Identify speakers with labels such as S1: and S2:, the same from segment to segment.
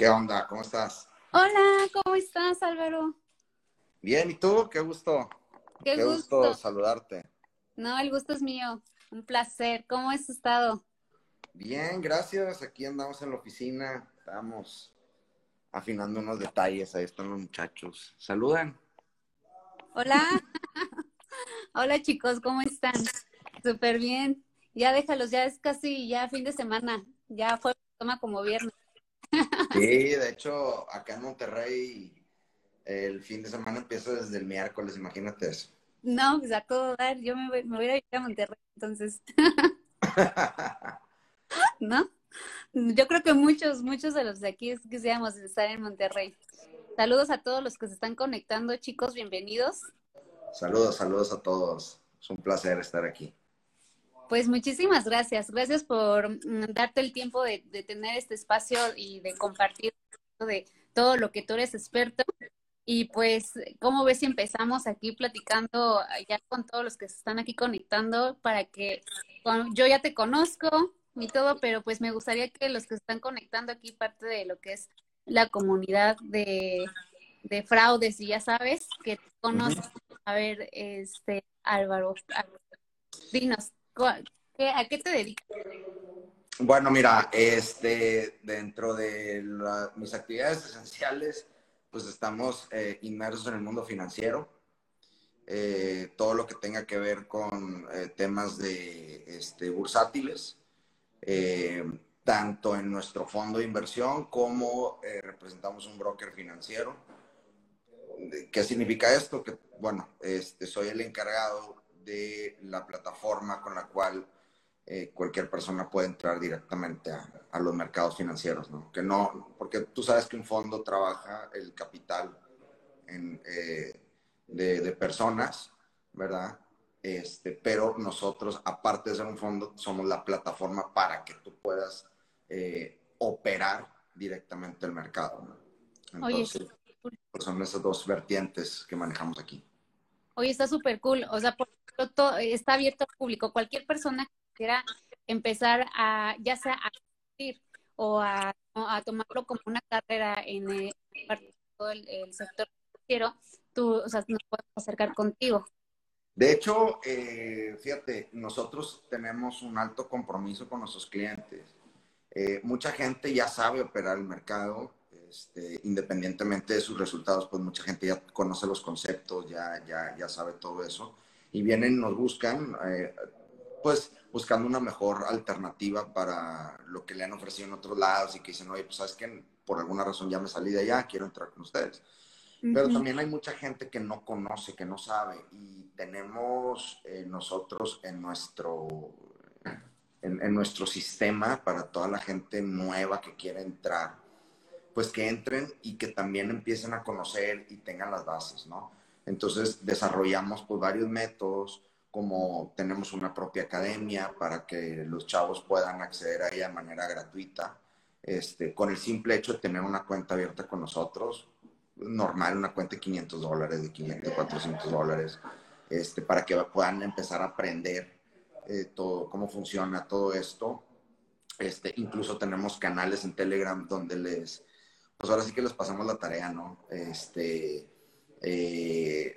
S1: ¿Qué onda? ¿Cómo estás?
S2: Hola, ¿cómo estás, Álvaro?
S1: Bien, ¿y tú? Qué gusto.
S2: Qué,
S1: gusto. saludarte.
S2: No, el gusto es mío. Un placer. ¿Cómo has estado?
S1: Bien, gracias. Aquí andamos en la oficina. Estamos afinando unos detalles. Ahí están los muchachos. Saludan.
S2: Hola. Hola, chicos, ¿cómo están? Súper bien. Ya déjalos, ya es casi ya fin de semana. Ya fue, toma como viernes.
S1: Sí, de hecho, acá en Monterrey el fin de semana empieza desde el miércoles, imagínate eso.
S2: No, pues a todo dar, yo me voy, me voy a ir a Monterrey, entonces. ¿No? Yo creo que muchos, muchos de los de aquí quisiéramos estar en Monterrey. Saludos a todos los que se están conectando, chicos, bienvenidos.
S1: Saludos, saludos a todos. Es un placer estar aquí.
S2: Pues muchísimas gracias. Gracias por mm, darte el tiempo de, tener este espacio y de compartir de todo lo que tú eres experto. Y pues, ¿cómo ves si empezamos aquí platicando ya con todos los que se están aquí conectando para que yo ya te conozco y todo, pero pues me gustaría que los que están conectando aquí parte de lo que es la comunidad de, fraudes y ya sabes que te conozco. A ver, este Álvaro, dinos, ¿A qué te dedicas?
S1: Bueno, mira, este, dentro de mis actividades esenciales, pues estamos eh, inmersos en el mundo financiero. Eh, todo lo que tenga que ver con eh, temas de este, bursátiles, tanto en nuestro fondo de inversión como representamos un broker financiero. ¿Qué significa esto? Que, bueno, este, soy el encargado de la plataforma con la cual eh, cualquier persona puede entrar directamente a, los mercados financieros, ¿no? Que no, porque tú sabes que un fondo trabaja el capital eh, de, personas, ¿verdad? Este, pero nosotros, aparte de ser un fondo, somos la plataforma para que tú puedas eh, operar directamente el mercado, ¿no? Entonces, pues son esas dos vertientes que manejamos aquí.
S2: Oye, está súper cool. O sea, por está abierto al público. Cualquier persona que quiera empezar a, ya sea a asistir o a, tomarlo como una carrera en el, el, sector financiero, tú, o sea, nos puedes acercar contigo.
S1: De hecho, eh, fíjate, nosotros tenemos un alto compromiso con nuestros clientes. Eh, mucha gente ya sabe operar el mercado, este, independientemente de sus resultados, pues mucha gente ya conoce los conceptos, ya, ya, ya sabe todo eso. Y vienen, nos buscan, eh, pues buscando una mejor alternativa para lo que le han ofrecido en otros lados y que dicen, oye, pues sabes que por alguna razón ya me salí de allá, quiero entrar con ustedes. Pero también hay mucha gente que no conoce, que no sabe. Y tenemos eh, nosotros en nuestro, en, en nuestro sistema para toda la gente nueva que quiere entrar, pues que entren y que también empiecen a conocer y tengan las bases, ¿no? Entonces desarrollamos pues, varios métodos, como tenemos una propia academia para que los chavos puedan acceder a ella de manera gratuita. Este, con el simple hecho de tener una cuenta abierta con nosotros, normal, una cuenta de 500 dólares, de 500, 400 dólares, este, para que puedan empezar a aprender eh, todo, cómo funciona todo esto. Este, incluso tenemos canales en Telegram donde les, pues ahora sí que les pasamos la tarea, ¿no? Este, eh,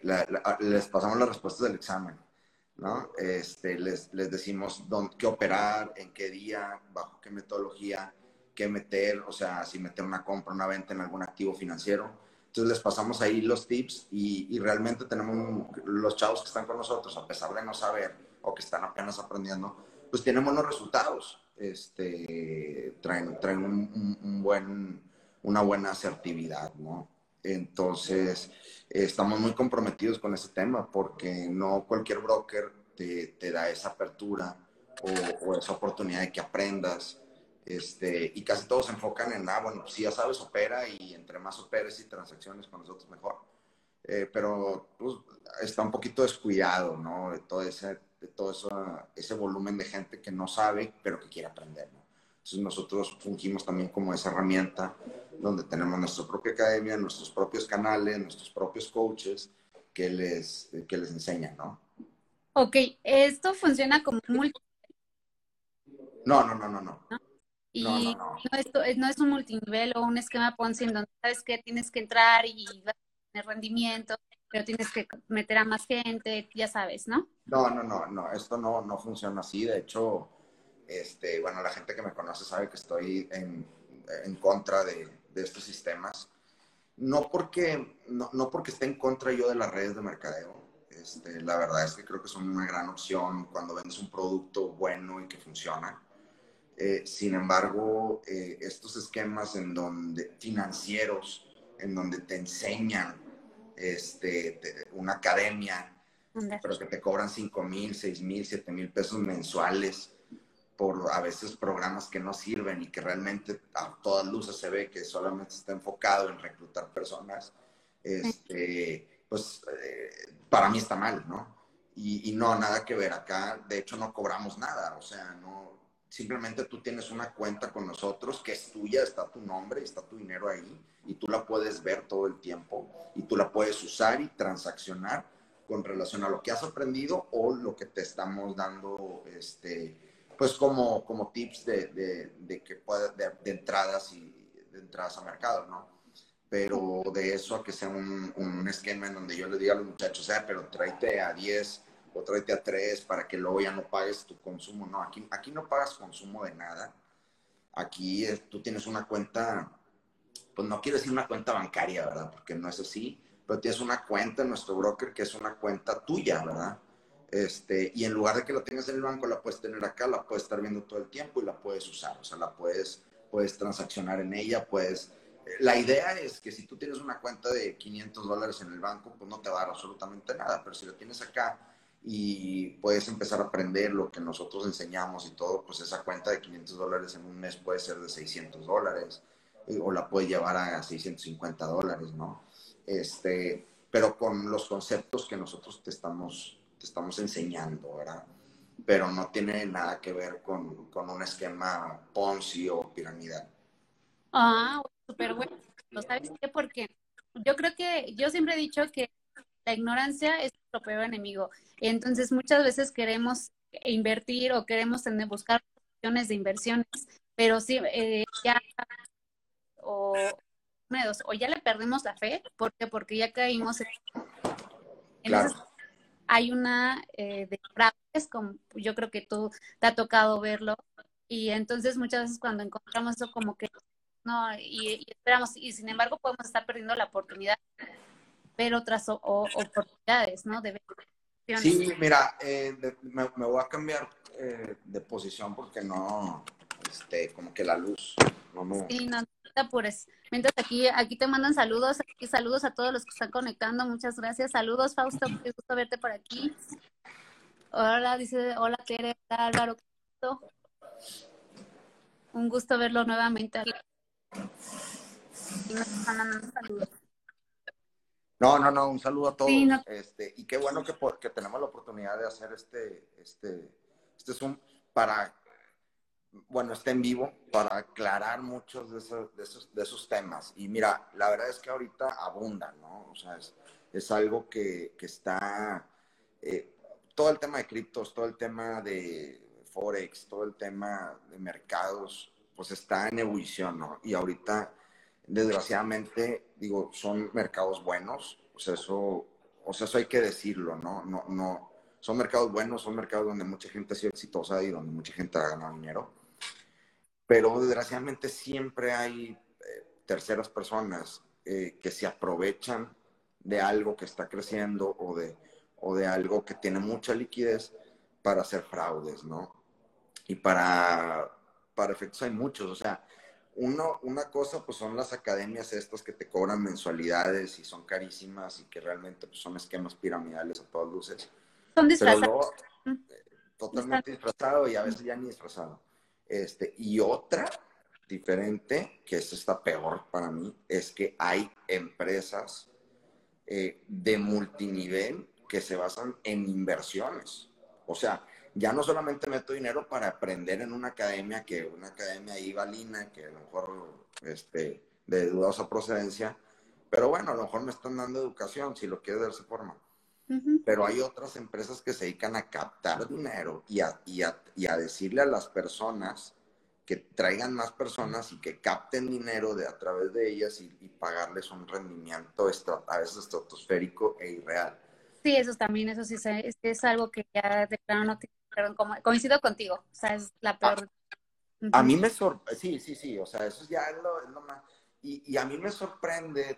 S1: les pasamos las respuestas del examen, ¿no? Este, les, les decimos dónde, qué operar, en qué día, bajo qué metodología, qué meter, o sea, si meter una compra, una venta en algún activo financiero. Entonces les pasamos ahí los tips y, y realmente tenemos los chavos que están con nosotros, a pesar de no saber o que están apenas aprendiendo, pues tienen buenos resultados. Este, traen traen un, un buen, una buena asertividad, ¿no? Entonces, estamos muy comprometidos con ese tema porque no cualquier broker te, da esa apertura o, esa oportunidad de que aprendas. Este, y casi todos se enfocan en, ah, bueno, si ya sabes, opera y entre más operes y transacciones con nosotros mejor. Eh, pero pues, está un poquito descuidado, ¿no? De todo, ese, de todo eso, ese volumen de gente que no sabe, pero que quiere aprender, ¿no? Entonces nosotros fungimos también como esa herramienta donde tenemos nuestra propia academia, nuestros propios canales, nuestros propios coaches que les, que les enseñan, ¿no?
S2: Ok, ¿esto funciona como multi?
S1: No, no, no, no, no.
S2: Y no, es, no es un multinivel o un esquema Ponzi en donde sabes que tienes que entrar y tener rendimiento, pero tienes que meter a más gente, ya sabes, ¿no?
S1: No, no, no, no, esto no, no funciona así. De hecho, este, bueno, la gente que me conoce sabe que estoy en, en contra de, de, estos sistemas. No porque, no, no, porque esté en contra yo de las redes de mercadeo. Este, la verdad es que creo que son una gran opción cuando vendes un producto bueno y que funciona. Eh, sin embargo, eh, estos esquemas en donde financieros, en donde te enseñan este, una academia, pero que te cobran 5 mil, 6 mil, 7 mil pesos mensuales por a veces programas que no sirven y que realmente a todas luces se ve que solamente está enfocado en reclutar personas, este, pues eh, para mí está mal, ¿no? Y, y, no, nada que ver acá, de hecho no cobramos nada, o sea, no, Simplemente tú tienes una cuenta con nosotros que es tuya, está tu nombre, está tu dinero ahí y tú la puedes ver todo el tiempo y tú la puedes usar y transaccionar con relación a lo que has aprendido o lo que te estamos dando, este, pues como, como tips de, de, que puede, de, entradas y de entradas a mercado, ¿no? Pero de eso a que sea un, un esquema en donde yo le diga a los muchachos, sea, pero tráete a 10 o tráete a tres para que luego ya no pagues tu consumo. No, aquí, aquí no pagas consumo de nada. Aquí tú tienes una cuenta, pues no quiero decir una cuenta bancaria, ¿verdad? Porque no es así, pero tienes una cuenta en nuestro broker que es una cuenta tuya, ¿verdad? Este, y en lugar de que la tengas en el banco, la puedes tener acá, la puedes estar viendo todo el tiempo y la puedes usar. O sea, la puedes, puedes transaccionar en ella, puedes... La idea es que si tú tienes una cuenta de 500 dólares en el banco, pues no te va a dar absolutamente nada, pero si la tienes acá y puedes empezar a aprender lo que nosotros enseñamos y todo, pues esa cuenta de 500 dólares en un mes puede ser de 600 dólares eh, o la puedes llevar a 650 dólares, ¿no? Este, pero con los conceptos que nosotros te estamos, te estamos enseñando, ¿verdad? Pero no tiene nada que ver con, con un esquema Ponzi o piramidal.
S2: Ah, súper bueno. ¿Sabes qué? Porque yo creo que, yo siempre he dicho que la ignorancia es nuestro peor enemigo. Entonces, muchas veces queremos invertir o queremos tener, buscar opciones de inversiones, pero sí, eh, ya, o, o ya le perdemos la fe, ¿por Porque ya caímos en... hay una eh, de fraudes, como yo creo que tú te ha tocado verlo, y entonces muchas veces cuando encontramos eso como que no, y, y esperamos, y sin embargo podemos estar perdiendo la oportunidad ver otras oportunidades, ¿no? De
S1: sí, mira, eh, me, voy a cambiar eh, de posición porque no, este, como que la luz, no me...
S2: Sí, no, Mientras aquí, aquí te mandan saludos, aquí saludos a todos los que están conectando, muchas gracias. Saludos, Fausto, qué gusto verte por aquí. Hola, dice, hola Tere, hola Álvaro. Un gusto verlo nuevamente.
S1: No, no, no, un saludo a todos. este, y qué bueno que, que tenemos la oportunidad de hacer este, este, este Zoom para, bueno, este en vivo, para aclarar muchos de esos, de esos, de esos temas. Y mira, la verdad es que ahorita abundan, ¿no? O sea, es, es algo que, que está, eh, todo el tema de criptos, todo el tema de Forex, todo el tema de mercados, pues está en ebullición, ¿no? Y ahorita desgraciadamente, digo, son mercados buenos, sea, eso, o sea, eso hay que decirlo, ¿no? No, no, son mercados buenos, son mercados donde mucha gente ha sido exitosa y donde mucha gente ha ganado dinero, pero desgraciadamente siempre hay eh, terceras personas eh, que se aprovechan de algo que está creciendo o de, o de algo que tiene mucha liquidez para hacer fraudes, ¿no? Y para, para efectos hay muchos, o sea, uno, una cosa pues son las academias estas que te cobran mensualidades y son carísimas y que realmente pues, son esquemas piramidales a todas luces.
S2: Son disfrazados.
S1: Eh, totalmente disfrazado y a veces ya ni disfrazado. Este, y otra diferente, que es esta peor para mí, es que hay empresas eh, de multinivel que se basan en inversiones. O sea, ya no solamente meto dinero para aprender en una academia, que una academia ahí valina, que a lo mejor este, de dudosa procedencia, pero bueno, a lo mejor me están dando educación, si lo quieres de esa forma. Pero hay otras empresas que se dedican a captar dinero y a, y, a, y a decirle a las personas que traigan más personas y que capten dinero de a través de ellas y, pagarles un rendimiento a veces estratosférico e irreal.
S2: Sí, eso también, eso sí es, algo que ya de plano no tiene coincido contigo, o sea, es la peor.
S1: A, mí me sorprende, sí, sí, sí, o sea, eso ya es lo, más. Y, a mí me sorprende,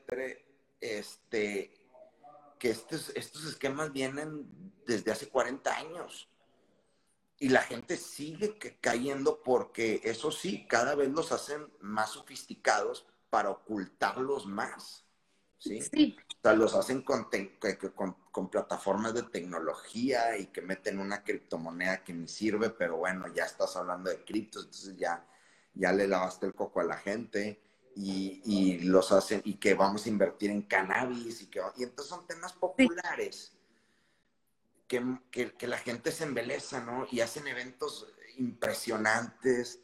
S1: este, que estos, estos esquemas vienen desde hace 40 años. Y la gente sigue cayendo porque, eso sí, cada vez los hacen más sofisticados para ocultarlos más. ¿sí? O sea, los hacen con, con, plataformas de tecnología y que meten una criptomoneda que ni sirve, pero bueno, ya estás hablando de criptos, entonces ya, ya le lavaste el coco a la gente y, y los hacen, y que vamos a invertir en cannabis y que, y entonces son temas populares. Que, que, que la gente se embeleza, ¿no? Y hacen eventos impresionantes.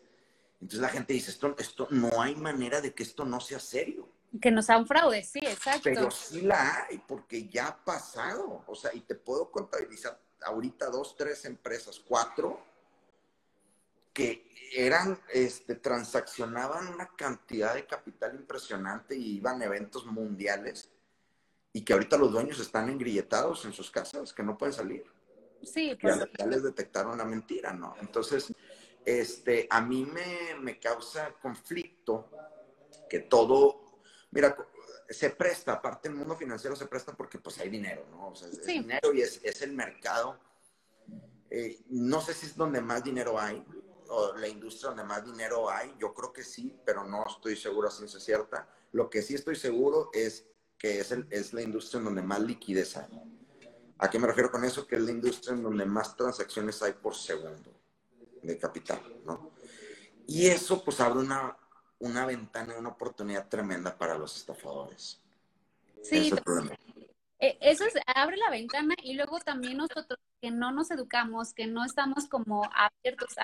S1: Entonces la gente dice, esto, esto, no hay manera de que esto no sea serio.
S2: Que no sea un fraude, sí, exacto.
S1: Pero sí la hay, porque ya ha pasado. O sea, y te puedo contabilizar ahorita dos, tres empresas, cuatro, que eran, este, transaccionaban una cantidad de capital impresionante y iban a eventos mundiales y que ahorita los dueños están engrilletados en sus casas, que no pueden salir.
S2: Sí,
S1: pues. Ya, ya les detectaron la mentira, ¿no? Entonces, este, a mí me, me causa conflicto que todo Mira, se presta, aparte el mundo financiero se presta porque pues hay dinero, ¿no? O sea, es dinero y es, el mercado. Eh, no sé si es donde más dinero hay, o la industria donde más dinero hay, yo creo que sí, pero no estoy seguro si es cierta. Lo que sí estoy seguro es que es, el, es la industria en donde más liquidez hay. ¿A qué me refiero con eso? Que es la industria en donde más transacciones hay por segundo de capital, ¿no? Y eso pues abre una, una ventana, una oportunidad tremenda para los estafadores.
S2: Sí, e, eso es, abre la ventana y luego también nosotros que no nos educamos, que no estamos como abiertos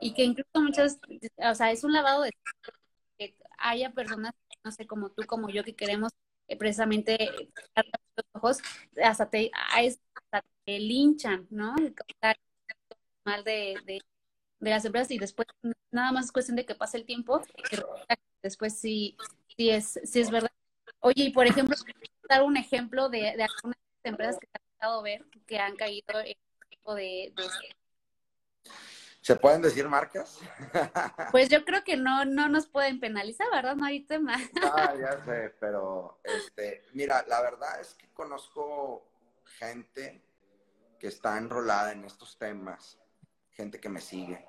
S2: y que incluso muchas, o sea, es un lavado de que haya personas, no sé, como tú, como yo, que queremos eh, precisamente los ojos, hasta te, hasta te linchan, ¿no? Mal de, de las empresas y después nada más es cuestión de que pase el tiempo después sí, sí, es, sí es verdad. Oye, y por ejemplo, dar un ejemplo de, de algunas empresas que te han dejado ver que han caído en tipo de,
S1: ¿Se pueden decir marcas?
S2: Pues yo creo que no, no nos pueden penalizar, ¿verdad? No hay tema.
S1: Ah, ya sé, pero este, mira, la verdad es que conozco gente que está enrolada en estos temas, gente que me sigue,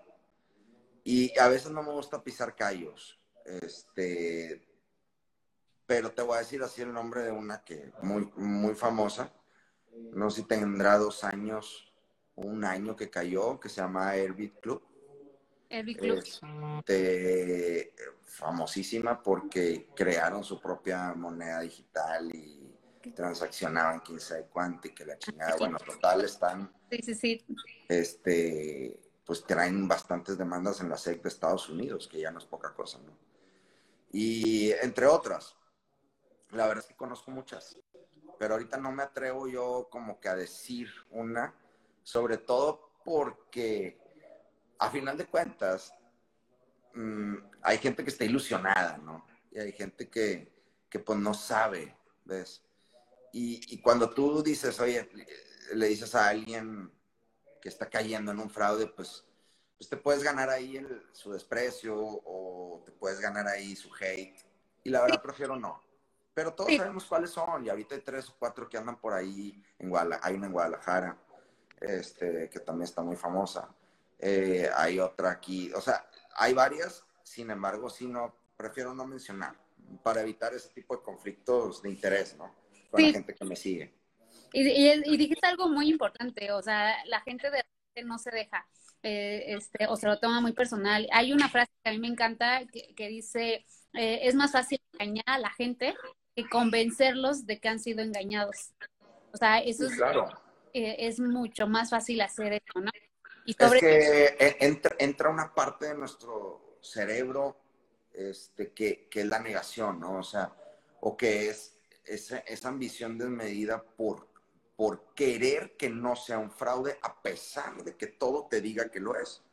S1: y a veces no me gusta pisar callos. Este, pero te voy a decir así el nombre de una que muy, muy famosa. No sé si tendrá dos años un año que cayó, que se llama Airbit Club.
S2: Airbit Club.
S1: Este, famosísima porque crearon su propia moneda digital y transaccionaban quién sabe cuánto y que la chingada. Bueno, total están.
S2: Sí, sí, sí.
S1: Este pues traen bastantes demandas en la SEC de Estados Unidos, que ya no es poca cosa, ¿no? Y entre otras, la verdad es que conozco muchas, pero ahorita no me atrevo yo como que a decir una, sobre todo porque a final de cuentas mm, hay gente que está ilusionada, ¿no? Y hay gente que, que pues no sabe, ¿ves? Y, y cuando tú dices, oye, le dices a alguien, que está cayendo en un fraude, pues, pues te puedes ganar ahí su desprecio o te puedes ganar ahí su hate. Y la verdad prefiero no. Pero todos sabemos cuáles son. Y ahorita hay tres o cuatro que andan por ahí. En Guadalajara, hay una en Guadalajara, este, que también está muy famosa. Eh, hay otra aquí. O sea, hay varias. Sin embargo, sí no, prefiero no mencionar para evitar ese tipo de conflictos de interés, ¿no? Con la gente que me sigue.
S2: Y, y, dijiste algo muy importante, o sea, la gente de no se deja, eh, este, o se lo toma muy personal. Hay una frase que a mí me encanta que, dice, eh, es más fácil engañar a la gente que convencerlos de que han sido engañados. O sea, eso es, eh, es mucho más fácil hacer eso, ¿no?
S1: Y sobre es que entra, entra, una parte de nuestro cerebro este, que, que es la negación, ¿no? O sea, o que es esa, esa ambición desmedida por por querer que no sea un fraude a pesar de que todo te diga que lo es.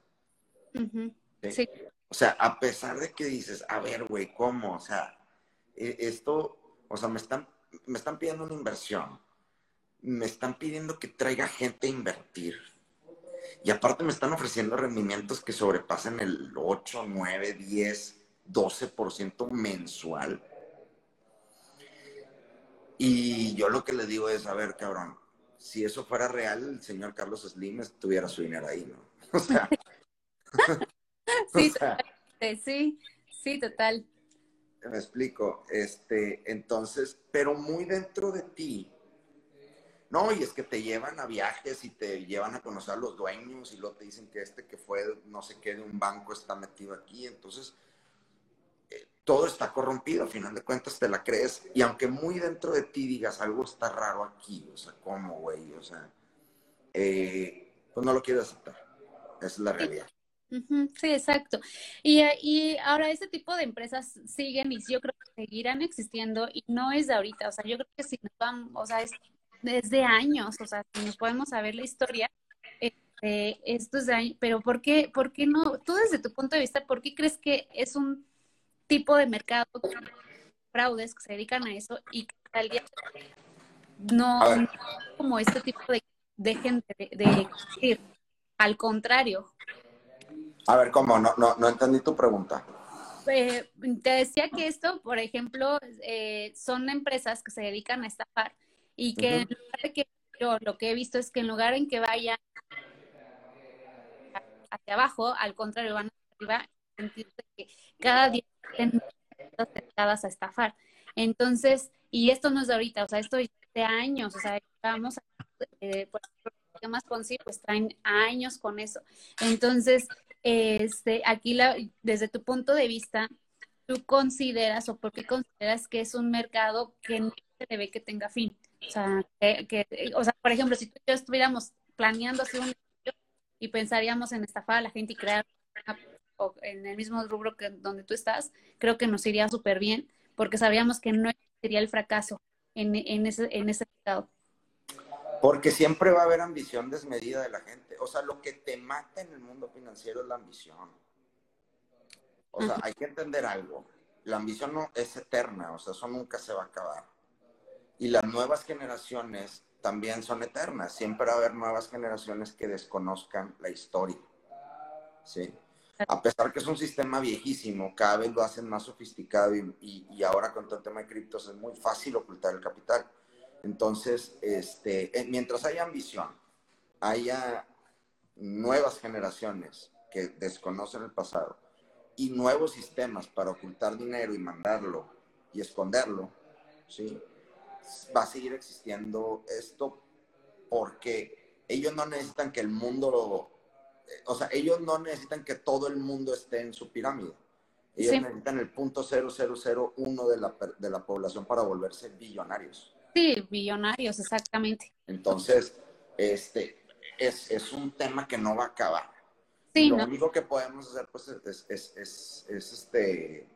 S2: sí.
S1: O sea, a pesar de que dices, a ver, güey, ¿cómo? O sea, e, esto, o sea, me están, me están pidiendo una inversión. Me están pidiendo que traiga gente a invertir. Y aparte me están ofreciendo rendimientos que sobrepasan el 8, 9, 10, 12% mensual. Y yo lo que le digo es, a ver, cabrón, si eso fuera real, el señor Carlos Slim tuviera su dinero ahí, ¿no? O sea,
S2: sí, sí, sí, total.
S1: Me explico, este, entonces, pero muy dentro de ti, no, y es que te llevan a viajes y te llevan a conocer a los dueños y luego te dicen que este que fue no sé qué de un banco está metido aquí, entonces eh, todo está corrompido, al final de cuentas te la crees y aunque muy dentro de ti digas algo está raro aquí, o sea, ¿cómo, güey? O sea, eh, pues no lo quieres aceptar, es la realidad.
S2: Sí, exacto. Y, y ahora ese tipo de empresas siguen y yo creo que seguirán existiendo y no es de ahorita, o sea, yo creo que si nos vamos, o sea, es desde años, o sea, si nos podemos saber la historia, este, esto es de años, pero ¿por qué, ¿por qué no? Tú desde tu punto de vista, ¿por qué crees que es un tipo de mercado fraudes que se dedican a eso y que al día no, como este tipo de, de gente de, de, al contrario.
S1: A ver, ¿cómo? No, no, no entendí tu pregunta.
S2: Eh, te decía que esto, por ejemplo, eh, son empresas que se dedican a estafar y que en lugar de que yo lo que he visto es que en lugar en que vayan hacia abajo, al contrario, van hacia arriba, en el sentido de que cada día estén tentadas a estafar. Entonces, y esto no es de ahorita, o sea, esto es de años, o sea, vamos a, eh, por ejemplo, más Ponzi, pues traen años con eso. Entonces, este, aquí la, desde tu punto de vista, tú consideras o por qué consideras que es un mercado que no se debe que tenga fin. O sea, que, o sea, por ejemplo, si tú y yo estuviéramos planeando hacer un y pensaríamos en estafar a la gente y crear o en el mismo rubro que donde tú estás, creo que nos iría súper bien, porque sabríamos que no sería el fracaso en, en, ese, en ese mercado.
S1: Porque siempre va a haber ambición desmedida de la gente. O sea, lo que te mata en el mundo financiero es la ambición. O sea, hay que entender algo. La ambición no es eterna, o sea, eso nunca se va a acabar. Y las nuevas generaciones también son eternas. Siempre va a haber nuevas generaciones que desconozcan la historia. ¿Sí? A pesar que es un sistema viejísimo, cada vez lo hacen más sofisticado y, y, ahora con todo el tema de criptos es muy fácil ocultar el capital. Entonces, este, eh, mientras haya ambición, haya nuevas generaciones que desconocen el pasado y nuevos sistemas para ocultar dinero y mandarlo y esconderlo, ¿sí? Va a seguir existiendo esto porque ellos no necesitan que el mundo lo, o sea, ellos no necesitan que todo el mundo esté en su pirámide. Ellos necesitan el punto 0001 de la, de la población para volverse billonarios.
S2: Sí, billonarios, exactamente.
S1: Entonces, este, es, es un tema que no va a acabar. Sí, lo único que podemos hacer, pues, es, es, es, es este,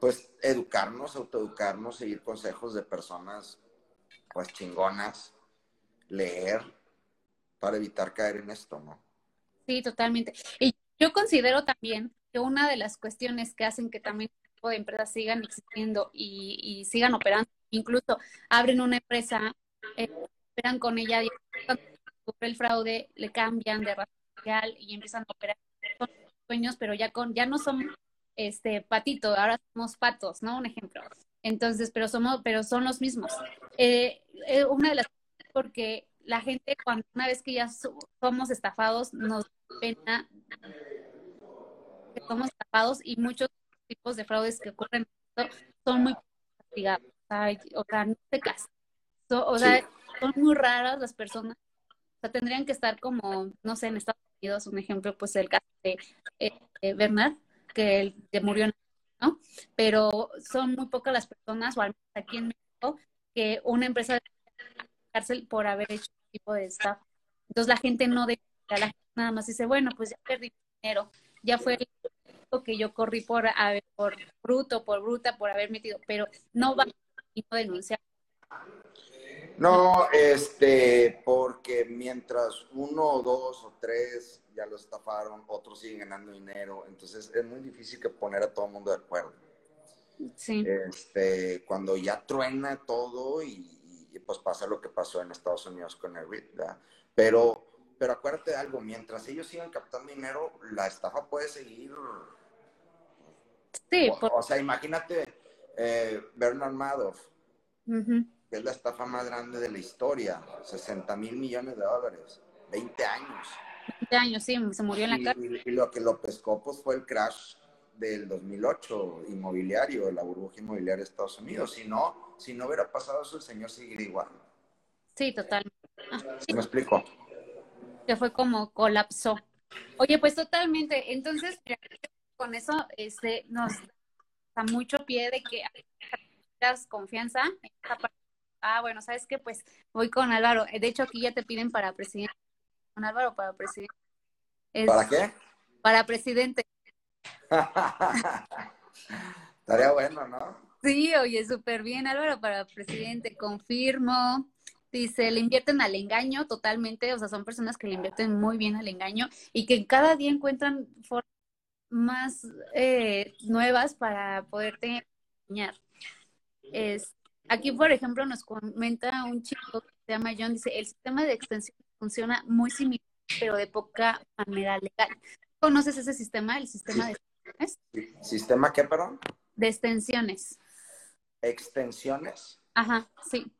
S1: pues educarnos, autoeducarnos, seguir consejos de personas pues chingonas, leer para evitar caer en esto, ¿no?
S2: Sí, totalmente. Y yo considero también que una de las cuestiones que hacen que también este tipo de empresas sigan existiendo y, sigan operando, incluso abren una empresa, eh, operan con ella, el fraude, le cambian de razón social y empiezan a operar con sueños, pero ya con, ya no son este patito, ahora somos patos, ¿no? Un ejemplo. Entonces, pero somos, pero son los mismos. Eh, eh, una de las porque la gente cuando una vez que ya somos estafados nos pena que somos estafados y muchos tipos de fraudes que ocurren son muy castigados. O sea, no se casan. o sea, son muy raras las personas. O sea, tendrían que estar como, no sé, en Estados Unidos, un ejemplo, pues el caso de eh, Bernard, que, el, que murió, ¿no? Pero son muy pocas las personas, o al menos aquí en México, que una empresa de cárcel por haber hecho este tipo de estafa. Entonces la gente no de la gente nada más dice, bueno, pues ya perdí dinero, ya fue lo que yo corrí por, por bruto, por bruta, por haber metido, pero no va a denunciar.
S1: No, este, porque mientras uno o dos o tres ya lo estafaron, otros siguen ganando dinero, entonces es muy difícil que poner a todo el mundo de acuerdo.
S2: Sí.
S1: Este, cuando ya truena todo y, y, pues pasa lo que pasó en Estados Unidos con el RIT, ¿verdad? Pero, pero acuérdate de algo, mientras ellos sigan captando dinero, la estafa puede seguir.
S2: Sí,
S1: O,
S2: por-
S1: o sea, imagínate eh, Bernard Madoff,
S2: ujú.
S1: Que es la estafa más grande de la historia, 60 mil millones de dólares, 20 años.
S2: 20 años, sí, se murió en la
S1: Y,
S2: cárcel.
S1: y- lo que lo pescó pues, fue el crash del 2008 inmobiliario, la burbuja inmobiliaria de Estados Unidos. Si no, si no hubiera pasado eso, el señor seguiría igual.
S2: Sí, totalmente.
S1: ¿Sí me explico?
S2: que fue como colapsó. Oye, pues totalmente. Entonces, con eso este, nos da mucho pie de que confianza en esta parte. Ah, bueno, ¿sabes qué? Pues voy con Álvaro. De hecho, aquí ya te piden para presidente. Con Álvaro para presidente. Es-
S1: ¿Para qué?
S2: Para presidente.
S1: Estaría bueno, ¿no?
S2: Sí, oye, súper bien, Álvaro, para presidente, confirmo. Dice, le invierten al engaño totalmente, o sea, son personas que le invierten muy bien al engaño y que cada día encuentran formas más eh, nuevas para poderte engañar. Es, aquí, por ejemplo, nos comenta un chico que se llama John, dice, el sistema de extensión funciona muy similar, pero de poca manera legal. ¿Conoces ese sistema, el sistema de extensiones?
S1: ¿Sistema qué, perdón?
S2: De extensiones.
S1: Extensiones.
S2: Ajá, sí.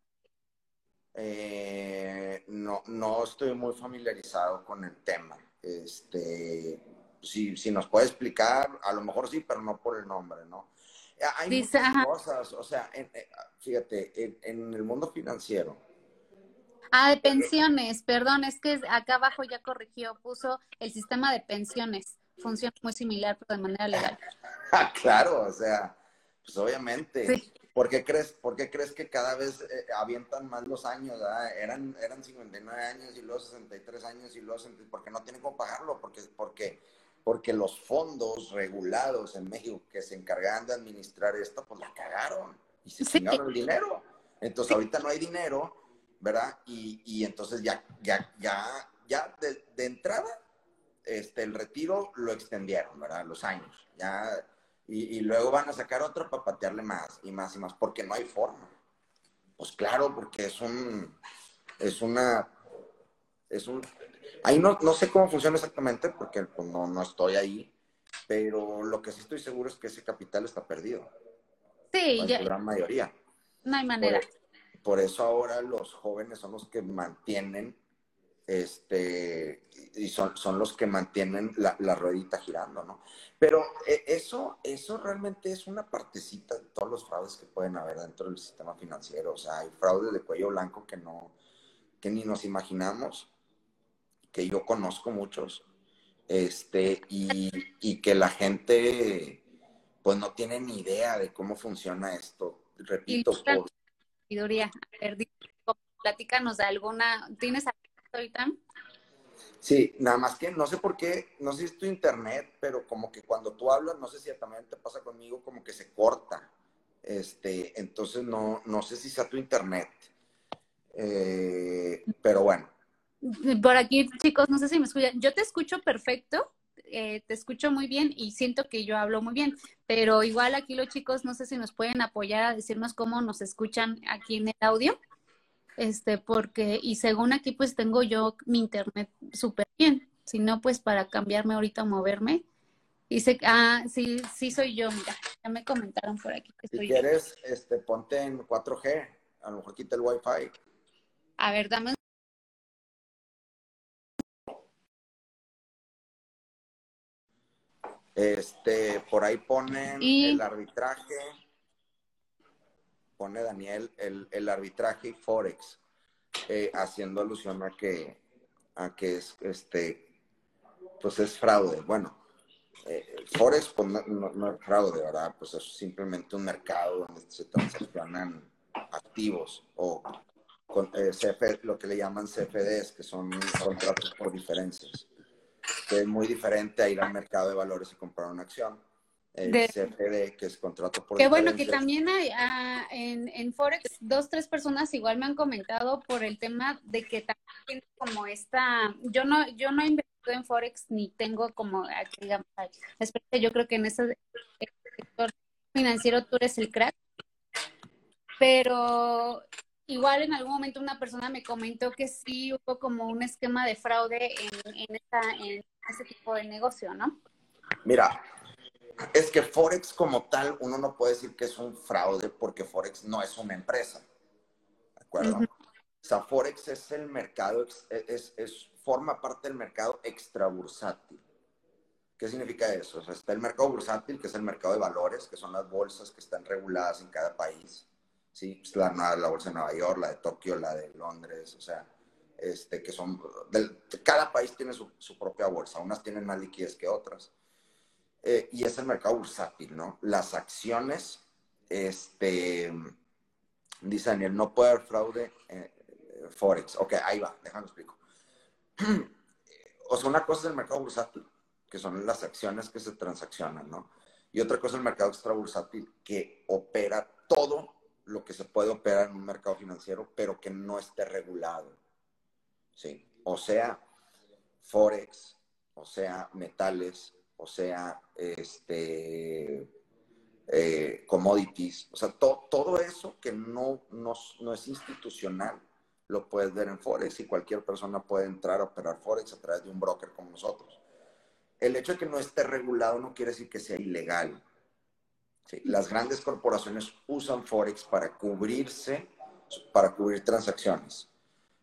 S1: Eh, no, no estoy muy familiarizado con el tema. Este, si, si nos puede explicar, a lo mejor sí, pero no por el nombre, ¿no? Hay
S2: Dice,
S1: muchas cosas, o sea, en- eh, fíjate, en, en el mundo financiero,
S2: Ah, de pensiones, perdón, es que acá abajo ya corrigió, puso el sistema de pensiones. Funciona muy similar, pero de manera legal.
S1: Ah, claro, o sea, pues obviamente.
S2: Sí.
S1: ¿Por qué crees, por qué crees que cada vez eh, avientan más los años? ah? Eran, eran 59 años y luego 63 años y luego 60, porque no tienen cómo pagarlo, porque, porque, porque los fondos regulados en México que se encargaban de administrar esto, pues la cagaron y se
S2: Sí.
S1: el dinero. Entonces ahorita no hay dinero, ¿verdad? Y, y entonces ya, ya, ya, ya de, de entrada, este, el retiro lo extendieron, ¿verdad? Los años. Ya, y, y luego van a sacar otro para patearle más y más y más, porque no hay forma. Pues claro, porque es un, es una, es un, ahí no, no sé cómo funciona exactamente, porque pues, no, no estoy ahí, pero lo que sí estoy seguro es que ese capital está perdido,
S2: Sí, ya,
S1: gran mayoría.
S2: no hay manera.
S1: por eso ahora los jóvenes son los que mantienen, este, y son, son los que mantienen la, la ruedita girando, ¿no? Pero eh, eso, eso realmente es una partecita de todos los fraudes que pueden haber dentro del sistema financiero. O sea, hay fraudes de cuello blanco que no, que ni nos imaginamos, que yo conozco muchos, este, y, y que la gente, pues no tiene ni idea de cómo funciona esto. Repito,
S2: Y-
S1: por,
S2: Sabiduría. A ver, di- platícanos de alguna. ¿Tienes ahorita?
S1: Sí, nada más que no sé por qué, no sé si es tu internet, pero como que cuando tú hablas, no sé si también te pasa conmigo, como que se corta. Este, entonces no, no sé si sea tu internet. Eh, pero bueno,
S2: Por aquí, chicos, no sé si me escuchan. Yo te escucho perfecto, eh, te escucho muy bien y siento que yo hablo muy bien, pero igual aquí los chicos, no sé si nos pueden apoyar a decirnos cómo nos escuchan aquí en el audio. Este, porque, y según aquí, pues tengo yo mi internet súper bien. Si no, pues para cambiarme ahorita moverme. Dice, ah, sí, sí soy yo, mira, ya me comentaron por aquí que
S1: si
S2: soy yo.
S1: quieres, este, ponte en 4G, a lo mejor quita el Wi-Fi.
S2: A ver, dame
S1: Este, por ahí ponen
S2: Y-
S1: el arbitraje, pone Daniel el, el arbitraje y Forex, eh, haciendo alusión a que, a que es, este, pues es fraude. Bueno, eh, Forex pues no, no- no es fraude, ¿verdad? Pues es simplemente un mercado donde se transaccionan activos o con, eh, CF lo que le llaman CFDs, que son contratos por diferencias que es muy diferente a ir al mercado de valores y comprar una acción. el CFD, que es contrato por
S2: Qué bueno que también hay ah, en, en, Forex, dos, tres personas igual me han comentado por el tema de que también como esta, yo no, yo no he invertido en Forex ni tengo como, digamos, yo creo que en ese sector financiero tú eres el crack, pero igual en algún momento una persona me comentó que sí hubo como un esquema de fraude en, en, esta, en ese tipo de negocio, ¿no?
S1: Mira, es que Forex como tal, uno no puede decir que es un fraude porque Forex no es una empresa. ¿De acuerdo? O sea, Forex es el mercado, es, es, forma parte del mercado extrabursátil. ¿Qué significa eso? O sea, está el mercado bursátil, que es el mercado de valores, que son las bolsas que están reguladas en cada país. ¿Sí? Pues la, la bolsa de Nueva York, la de Tokio, la de Londres, o sea, este, que son, cada país tiene su, propia bolsa, unas tienen más liquidez que otras. Eh, y es el mercado bursátil, ¿no? Las acciones, este, dice Daniel, no puede haber fraude eh, Forex. Ok, ahí va, déjame explico. o sea, una cosa es el mercado bursátil, que son las acciones que se transaccionan, ¿no? Y otra cosa es el mercado extrabursátil, que opera todo lo que se puede operar en un mercado financiero, pero que no esté regulado. Sí. O sea, Forex, o sea, metales, o sea, este, eh, commodities, o sea, todo eso que no, no, no, es institucional, lo puedes ver en Forex y cualquier persona puede entrar a operar Forex a través de un broker como nosotros. El hecho de que no esté regulado no quiere decir que sea ilegal. Las grandes corporaciones usan Forex para cubrirse, para cubrir transacciones.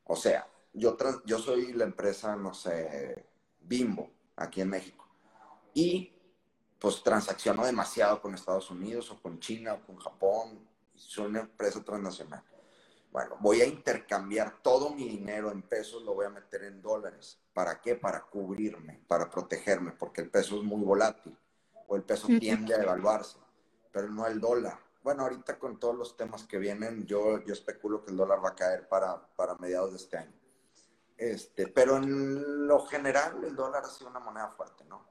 S1: O sea, yo, yo soy la empresa, no sé, Bimbo, aquí en México y pues transacciono demasiado con Estados Unidos o con China o con Japón. Soy una empresa transnacional. Bueno, voy a intercambiar todo mi dinero en pesos, lo voy a meter en dólares. ¿Para qué? Para cubrirme, para protegerme, porque el peso es muy volátil o el peso tiende a devaluarse, pero no el dólar. Bueno, ahorita con todos los temas que vienen, yo, yo especulo que el dólar va a caer para, para mediados de este año. Este, pero en lo general, el dólar ha sido una moneda fuerte, ¿no?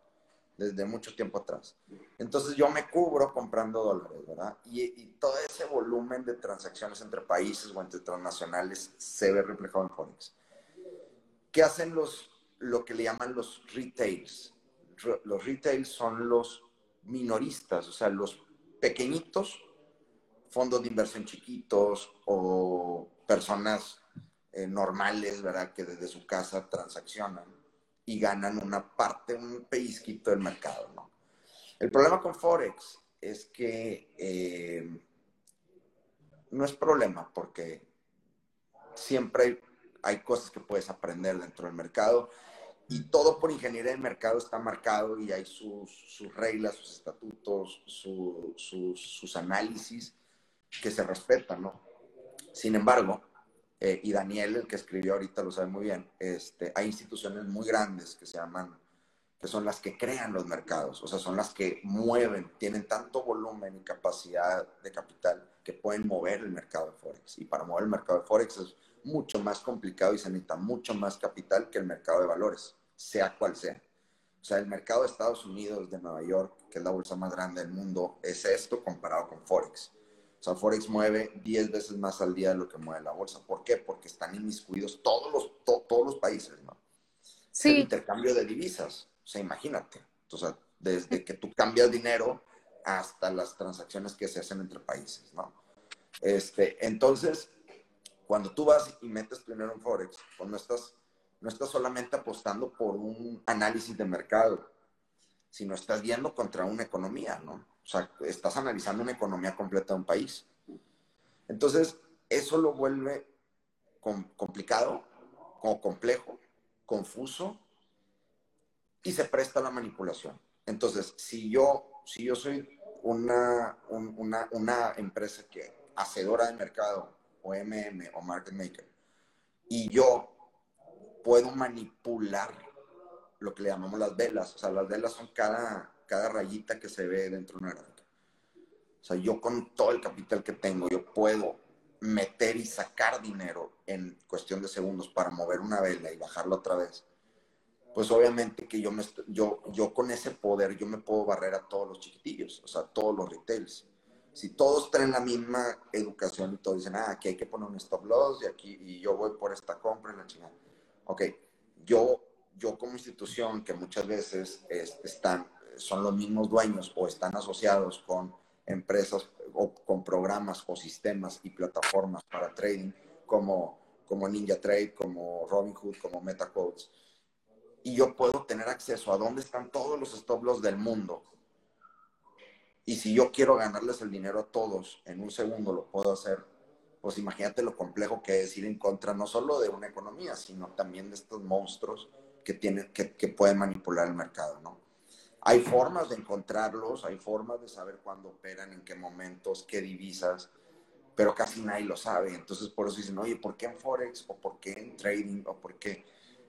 S1: desde mucho tiempo atrás. Entonces yo me cubro comprando dólares, ¿verdad? Y, todo ese volumen de transacciones entre países o entre transnacionales se ve reflejado en Forex. ¿Qué hacen los, lo que le llaman los retails? Los retails son los minoristas, o sea, los pequeñitos, fondos de inversión chiquitos o personas eh, normales, ¿verdad? Que desde su casa transaccionan y ganan una parte, un pellizquito del mercado, ¿no? El problema con Forex es que eh, no es problema porque siempre hay, cosas que puedes aprender dentro del mercado y todo por ingeniería del mercado está marcado y hay sus, sus reglas, sus estatutos, sus, sus análisis que se respetan, ¿no? Sin embargo, eh, y Daniel, el que escribió ahorita, lo sabe muy bien, este, hay instituciones muy grandes que se llaman, que son las que crean los mercados, o sea, son las que mueven, tienen tanto volumen y capacidad de capital que pueden mover el mercado de Forex. Y para mover el mercado de Forex es mucho más complicado y se necesita mucho más capital que el mercado de valores, sea cual sea. O sea, el mercado de Estados Unidos, de Nueva York, que es la bolsa más grande del mundo, es esto comparado con Forex. O sea, Forex mueve 10 veces más al día de lo que mueve la bolsa. ¿Por qué? Porque están inmiscuidos todos los, todos los países, ¿no? Sí. El intercambio de divisas. O sea, imagínate. O sea, desde que tú cambias dinero hasta las transacciones que se hacen entre países, ¿no? Este, entonces, cuando tú vas y metes primero en Forex, pues no estás, no estás solamente apostando por un análisis de mercado, sino estás viendo contra una economía, ¿no? O sea, estás analizando una economía completa de un país. Entonces, eso lo vuelve complicado, como complejo, confuso y se presta a la manipulación. Entonces, si yo, si yo soy una, una, una empresa que hacedora de mercado o MM o market maker y yo puedo manipular lo que le llamamos las velas, o sea, las velas son cada, cada rayita que se ve dentro de una gráfica. O sea, yo con todo el capital que tengo, yo puedo meter y sacar dinero en cuestión de segundos para mover una vela y bajarlo otra vez. pues obviamente que yo, me, yo, yo con ese poder, yo me puedo barrer a todos los chiquitillos, o sea, todos los retails. Si todos traen la misma educación y todos dicen, ah, aquí hay que poner un stop loss y aquí, y yo voy por esta compra en la chingada. Ok, yo, yo como institución que muchas veces están, son los mismos dueños o están asociados con empresas o con programas o sistemas y plataformas para trading como, como Ninja Trade, como Robinhood, como MetaCodes, y yo puedo tener acceso a dónde están todos los stop loss del mundo. Y si yo quiero ganarles el dinero a todos en un segundo, lo puedo hacer. Pues imagínate lo complejo que es ir en contra no solo de una economía, sino también de estos monstruos que, tienen, que, pueden manipular el mercado, ¿no? Hay formas de encontrarlos, hay formas de saber cuándo operan, en qué momentos, qué divisas, pero casi nadie lo sabe. Entonces por eso dicen, oye, ¿por qué en Forex? ¿O por qué en trading? ¿O por qué?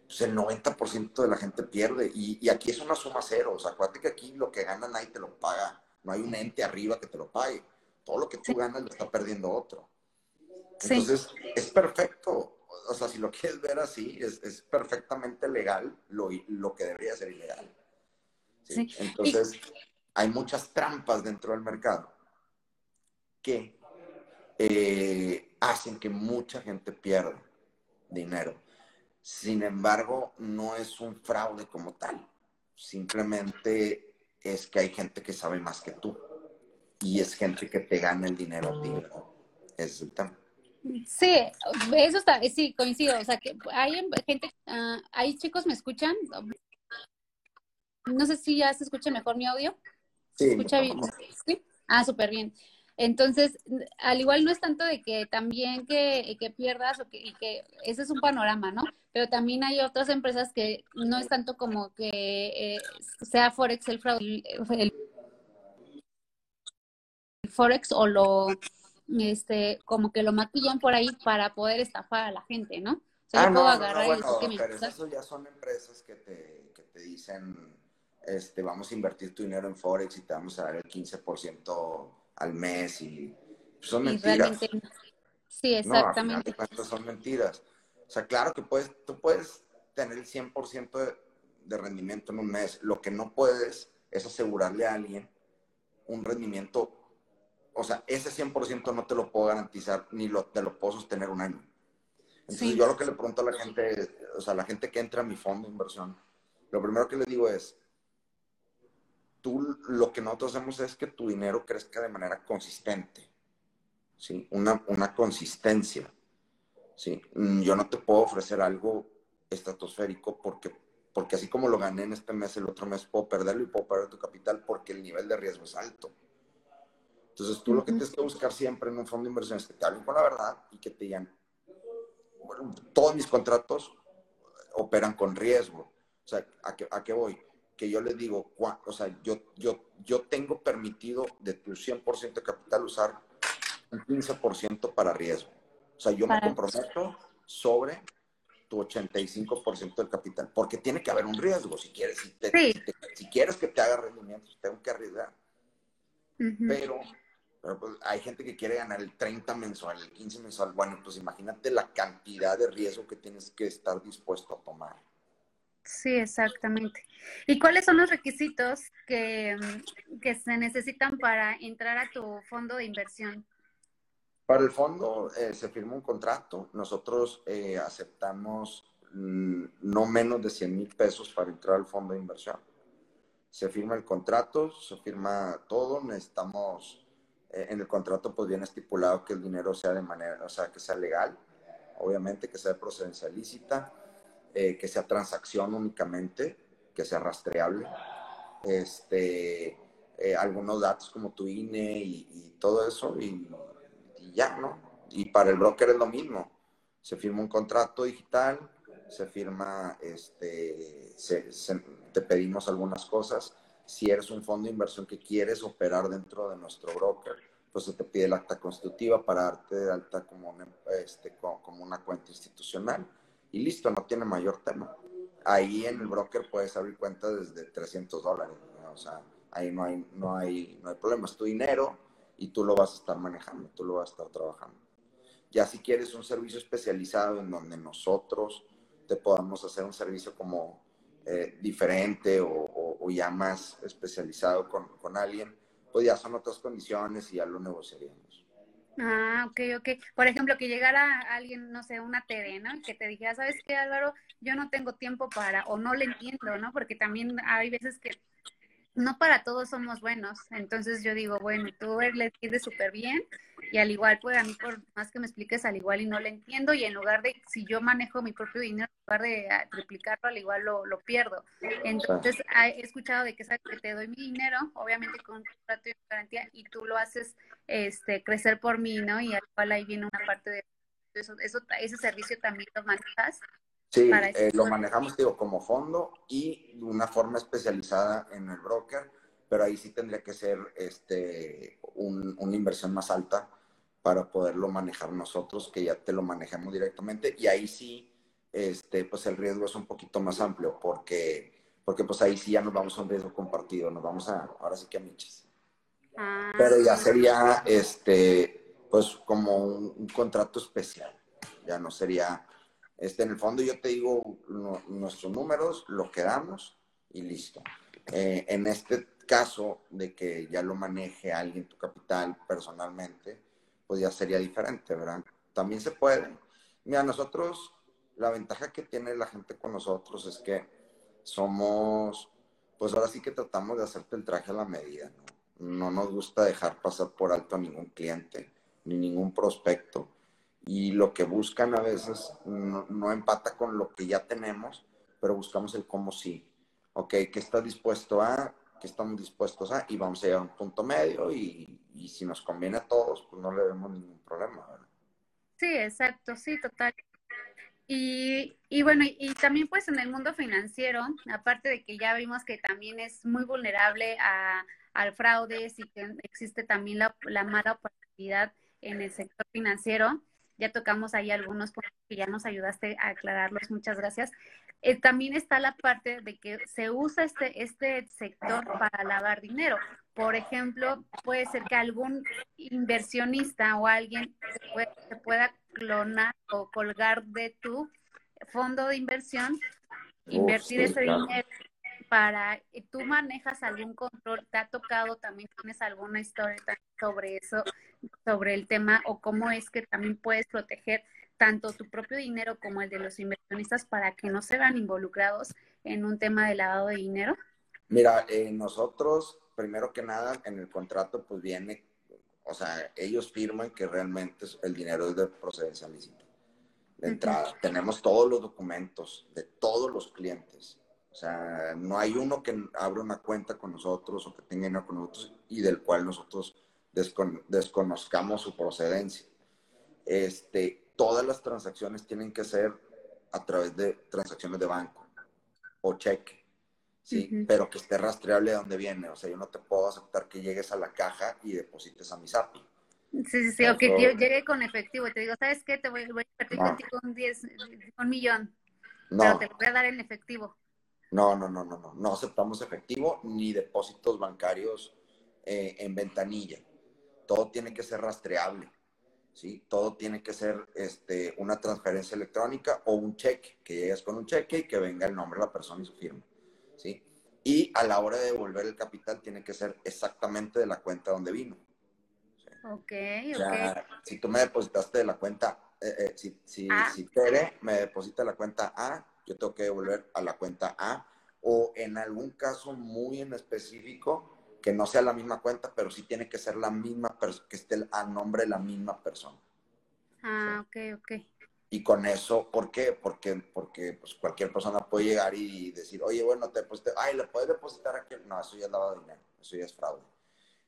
S1: pues el 90% de la gente pierde. Y, aquí es una suma cero. O sea, acuérdate que aquí lo que gana nadie te lo paga. No hay un ente arriba que te lo pague. Todo lo que tú ganas lo está perdiendo otro. Entonces, es perfecto. O sea, si lo quieres ver así, es, perfectamente legal lo, lo, que debería ser ilegal. Entonces, hay muchas trampas dentro del mercado que eh, hacen que mucha gente pierda dinero. Sin embargo, no es un fraude como tal. Simplemente es que hay gente que sabe más que tú. Y es gente que te gana el dinero a ti. Es el tema.
S2: Sí, eso está, sí, coincido. O sea, que hay gente, uh, hay chicos, ¿me escuchan? No sé si ya se escucha mejor mi audio.
S1: ¿Se
S2: escucha bien? ¿Sí? Ah, súper bien. Entonces, al igual no es tanto de que también que, pierdas o que, y que ese es un panorama, ¿no? Pero también hay otras empresas que no es tanto como que eh, sea Forex el fraude, el, Forex o lo, este, como que lo maquillan por ahí para poder estafar a la gente, ¿no?
S1: O sea, ah, puedo agarrar no, que pero eso ya son empresas que te, que te dicen, este, vamos a invertir tu dinero en Forex y te vamos a dar el 15% al mes y son mentiras.
S2: sí, exactamente.
S1: No, son mentiras. O sea, claro que puedes, tú puedes tener el 100% de, de rendimiento en un mes. Lo que no puedes es asegurarle a alguien un rendimiento, o sea, ese 100% no te lo puedo garantizar ni lo, te lo puedo sostener un año. Entonces yo lo que le pregunto a la gente, o sea, la gente que entra a mi fondo de inversión, lo primero que le digo es, tú lo que nosotros hacemos es que tu dinero crezca de manera consistente, ¿sí? Una, una consistencia, ¿sí? Yo no te puedo ofrecer algo estratosférico porque, porque así como lo gané en este mes, el otro mes puedo perderlo y puedo perder tu capital porque el nivel de riesgo es alto. Entonces tú lo que tienes que buscar siempre en un fondo de inversión es que te hablen con la verdad y que te digan, bueno, todos mis contratos operan con riesgo. O sea, ¿a qué, a qué voy? Que yo le digo, o sea, yo, yo, yo tengo permitido de tu 100% de capital usar un 15% para riesgo. O sea, yo me comprometo sobre tu 85% del capital, porque tiene que haber un riesgo. Si quieres, si, quieres que te haga rendimientos, tengo que arriesgar. Pero, pero pues, hay gente que quiere ganar el 30 mensual, el 15 mensual. Bueno, pues imagínate la cantidad de riesgo que tienes que estar dispuesto a tomar.
S2: Sí, exactamente. ¿Y cuáles son los requisitos que, que, se necesitan para entrar a tu fondo de inversión?
S1: Para el fondo eh, se firma un contrato. Nosotros eh, aceptamos mm, no menos de 100 mil pesos para entrar al fondo de inversión. Se firma el contrato, se firma todo. Necesitamos, eh, en el contrato pues viene estipulado que el dinero sea de manera, o sea, que sea legal, obviamente que sea de procedencia lícita eh, que sea transacción únicamente, que sea rastreable, este, eh, algunos datos como tu INE y, todo eso, y, ya, ¿no? Y para el broker es lo mismo. Se firma un contrato digital, se firma, este, te pedimos algunas cosas. Si eres un fondo de inversión que quieres operar dentro de nuestro broker, pues se te pide el acta constitutiva para darte de alta como este, como una cuenta institucional y listo, no tiene mayor tema. Ahí en el broker puedes abrir cuenta desde 300 dólares, o sea, ahí no hay, no, hay, no hay problema, es tu dinero y tú lo vas a estar manejando, tú lo vas a estar trabajando. Ya si quieres un servicio especializado en donde nosotros te podamos hacer un servicio como eh, diferente o, ya más especializado con, con alguien, pues ya son otras condiciones y ya lo negociaríamos.
S2: Ah, ok, ok. Por ejemplo, que llegara alguien, no sé, una TD, ¿no? Que te dijera, ¿sabes qué, Álvaro? Yo no tengo tiempo para, o no le entiendo, ¿no? Porque también hay veces que no para todos somos buenos. Entonces yo digo, bueno, tú le entiendes súper bien y al igual, pues a mí por más que me expliques, al igual y no le entiendo y en lugar de, si yo manejo mi propio dinero, en lugar de ah, triplicarlo, al igual lo, lo pierdo. Entonces he escuchado de que, sabes que te doy mi dinero, obviamente con un contrato y garantía, y tú lo haces este crecer por mí, ¿no? Y al cual ahí viene una parte de eso, eso ese servicio también lo manejas.
S1: Sí, eh, lo manejamos, digo, como fondo y de una forma especializada en el broker, pero ahí sí tendría que ser este, una inversión más alta para poderlo manejar nosotros, que ya te lo manejemos directamente. Y ahí sí, este, pues el riesgo es un poquito más amplio, porque, porque pues ahí sí ya nos vamos a un riesgo compartido, nos vamos a, ahora sí que a miches. Ah, pero ya sería, este, pues como un contrato especial, ya no sería este, en el fondo yo te digo nuestros números, lo quedamos y listo. Eh, en este caso de que ya lo maneje alguien tu capital personalmente, pues ya sería diferente, ¿verdad? También se puede. Mira, nosotros, la ventaja que tiene la gente con nosotros es que somos, pues ahora sí que tratamos de hacerte el traje a la medida, ¿no? No nos gusta dejar pasar por alto a ningún cliente, ni ningún prospecto y lo que buscan a veces no, empata con lo que ya tenemos, pero buscamos el cómo sí. Ok, ¿qué está dispuesto a? ¿Qué estamos dispuestos a? Y vamos a llegar a un punto medio y, y si nos conviene a todos, pues no le vemos ningún problema.
S2: Sí, exacto, sí, total. Y, y bueno, y, también pues en el mundo financiero, aparte de que ya vimos que también es muy vulnerable a, al fraude y que existe también la, la mala oportunidad en el sector financiero, ya tocamos ahí algunos puntos que ya nos ayudaste a aclararlos, muchas gracias. Eh, también está la parte de que se usa este, este sector para lavar dinero. Por ejemplo, puede ser que algún inversionista o alguien se pueda, clonar o colgar de tu fondo de inversión, invertir ese dinero para, tú manejas algún control, te ha tocado, también tienes alguna historia sobre eso, sobre el tema o cómo es que también puedes proteger tanto tu propio dinero como el de los inversionistas para que no se vean involucrados en un tema de lavado de dinero?
S1: Mira, eh, nosotros, primero que nada, en el contrato pues viene, o sea, ellos firman que realmente el dinero es de procedencia lícita. De entrada, tenemos todos los documentos de todos los clientes. O sea, no hay uno que abra una cuenta con nosotros o que tenga dinero con nosotros y del cual nosotros desconozcamos su procedencia. Este, todas las transacciones tienen que ser a través de transacciones de banco o cheque, ¿sí? Pero que esté rastreable de dónde viene. O sea, yo no te puedo aceptar que llegues a la caja y deposites a mi SAPI.
S2: Sí, sí, sí, o que yo llegue con efectivo y te digo, ¿sabes qué? Te voy, a invertir contigo un, 10, un millón, no. pero te voy a dar en efectivo.
S1: No, no, no, no, no. No aceptamos efectivo ni depósitos bancarios eh, en ventanilla todo tiene que ser rastreable, ¿sí? Todo tiene que ser este, una transferencia electrónica o un cheque, que llegues con un cheque y que venga el nombre de la persona y su firma, ¿sí? Y a la hora de devolver el capital tiene que ser exactamente de la cuenta donde vino.
S2: Ok, ok.
S1: Si tú me depositaste de la cuenta, eh, eh, si, si, ah. si Tere me deposita la cuenta A, yo tengo que devolver a la cuenta A, o en algún caso muy en específico, que no sea la misma cuenta, pero sí tiene que ser la misma, que esté a nombre de la misma persona.
S2: Ah, ok, ok.
S1: Y con eso, ¿por qué? Porque, porque pues, cualquier persona puede llegar y decir, oye, bueno, te deposité, ay, ¿le puedes depositar aquí? No, eso ya es lavado de dinero, eso ya es fraude.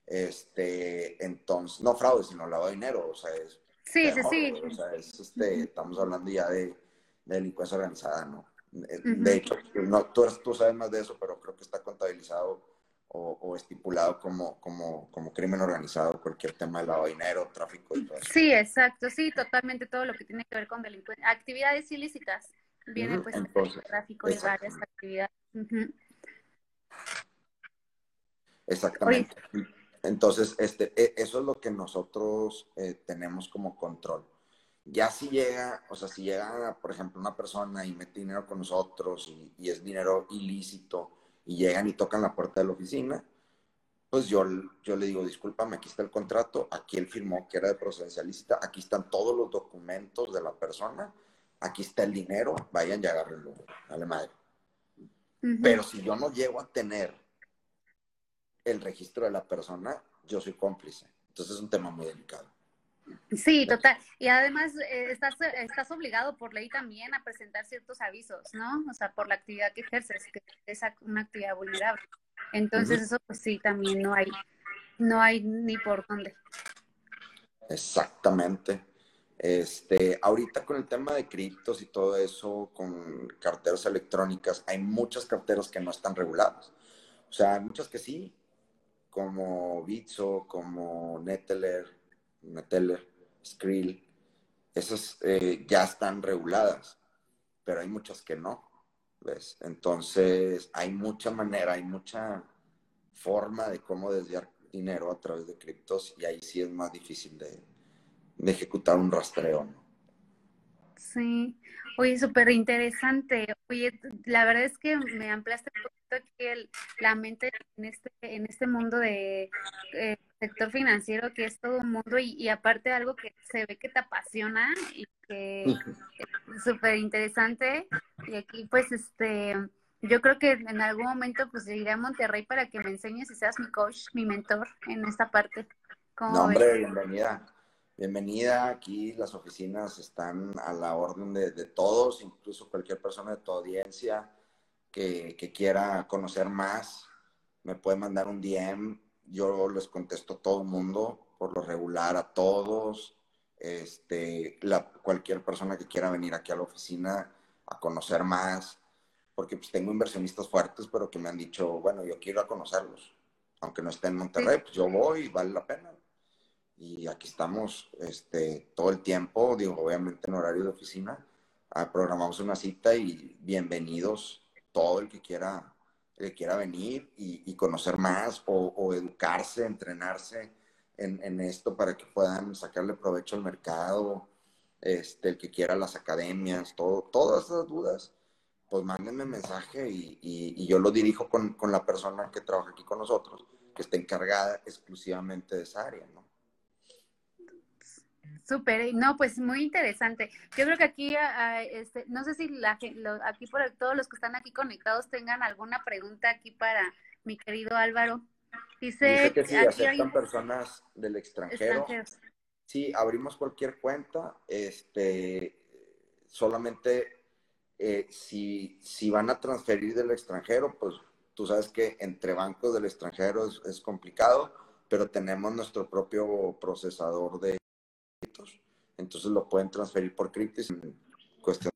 S1: Este, entonces, no fraude, sino lavado de dinero, o sea, es...
S2: Sí, sí, sí.
S1: O sea, es, este, estamos hablando ya de, delincuencia organizada, ¿no? De hecho, no, tú, tú sabes más de eso, pero creo que está contabilizado o, estipulado como, como, como, crimen organizado, cualquier tema de lavado de dinero, tráfico y todo eso.
S2: Sí, exacto, sí, totalmente todo lo que tiene que ver con delincuencia, actividades ilícitas, viene pues Entonces, tráfico y varias actividades.
S1: Exactamente. Entonces, este, e, eso es lo que nosotros eh, tenemos como control. Ya si llega, o sea, si llega, por ejemplo, una persona y mete dinero con nosotros y, es dinero ilícito y llegan y tocan la puerta de la oficina, pues yo, yo le digo, discúlpame, aquí está el contrato, aquí él firmó que era de procedencia lícita, aquí están todos los documentos de la persona, aquí está el dinero, vayan y agárrenlo, dale madre. Pero si yo no llego a tener el registro de la persona, yo soy cómplice. Entonces es un tema muy delicado.
S2: Sí, total. Y además eh, estás, estás obligado por ley también a presentar ciertos avisos, ¿no? O sea, por la actividad que ejerces, que es una actividad vulnerable. Entonces eso pues sí, también no hay, no hay ni por dónde.
S1: Exactamente. Este, ahorita con el tema de criptos y todo eso, con carteras electrónicas, hay muchas carteras que no están reguladas. O sea, hay muchas que sí, como Bitso, como Neteller, Neteller, Skrill, esas eh, ya están reguladas, pero hay muchas que no, ¿ves? Entonces, hay mucha manera, hay mucha forma de cómo desviar dinero a través de criptos y ahí sí es más difícil de, de ejecutar un rastreo, ¿no?
S2: Sí, oye, súper interesante. Oye, la verdad es que me ampliaste poquito aquí la mente en este, en este mundo de eh, sector financiero, que es todo un mundo, y, aparte algo que se ve que te apasiona y que es súper interesante. Y aquí, pues, este, yo creo que en algún momento, pues, iré a Monterrey para que me enseñes y seas mi coach, mi mentor en esta parte.
S1: No, hombre, bienvenida bienvenida. Aquí las oficinas están a la orden de, todos, incluso cualquier persona de tu audiencia que, quiera conocer más, me puede mandar un DM. Yo les contesto a todo el mundo, por lo regular a todos. Este, la, cualquier persona que quiera venir aquí a la oficina a conocer más, porque pues tengo inversionistas fuertes, pero que me han dicho, bueno, yo quiero a conocerlos. Aunque no esté en Monterrey, pues yo voy vale la pena y aquí estamos este, todo el tiempo, digo, obviamente en horario de oficina, ah, programamos una cita y bienvenidos todo el que quiera, el que quiera venir y, conocer más o, educarse, entrenarse en, esto para que puedan sacarle provecho al mercado, este, el que quiera las academias, todo, todas esas dudas, pues mándenme mensaje y, y, yo lo dirijo con, con la persona que trabaja aquí con nosotros, que está encargada exclusivamente de esa área, ¿no?
S2: Súper, no, pues muy interesante. Yo creo que aquí, ah, este, no sé si la, aquí por todos los que están aquí conectados tengan alguna pregunta aquí para mi querido Álvaro.
S1: Dice, que sí, aceptan personas del extranjero. Sí, abrimos cualquier cuenta, este, solamente eh, si, si van a transferir del extranjero, pues tú sabes que entre bancos del extranjero es, es complicado, pero tenemos nuestro propio procesador de entonces lo pueden transferir por Cryptis en cuestión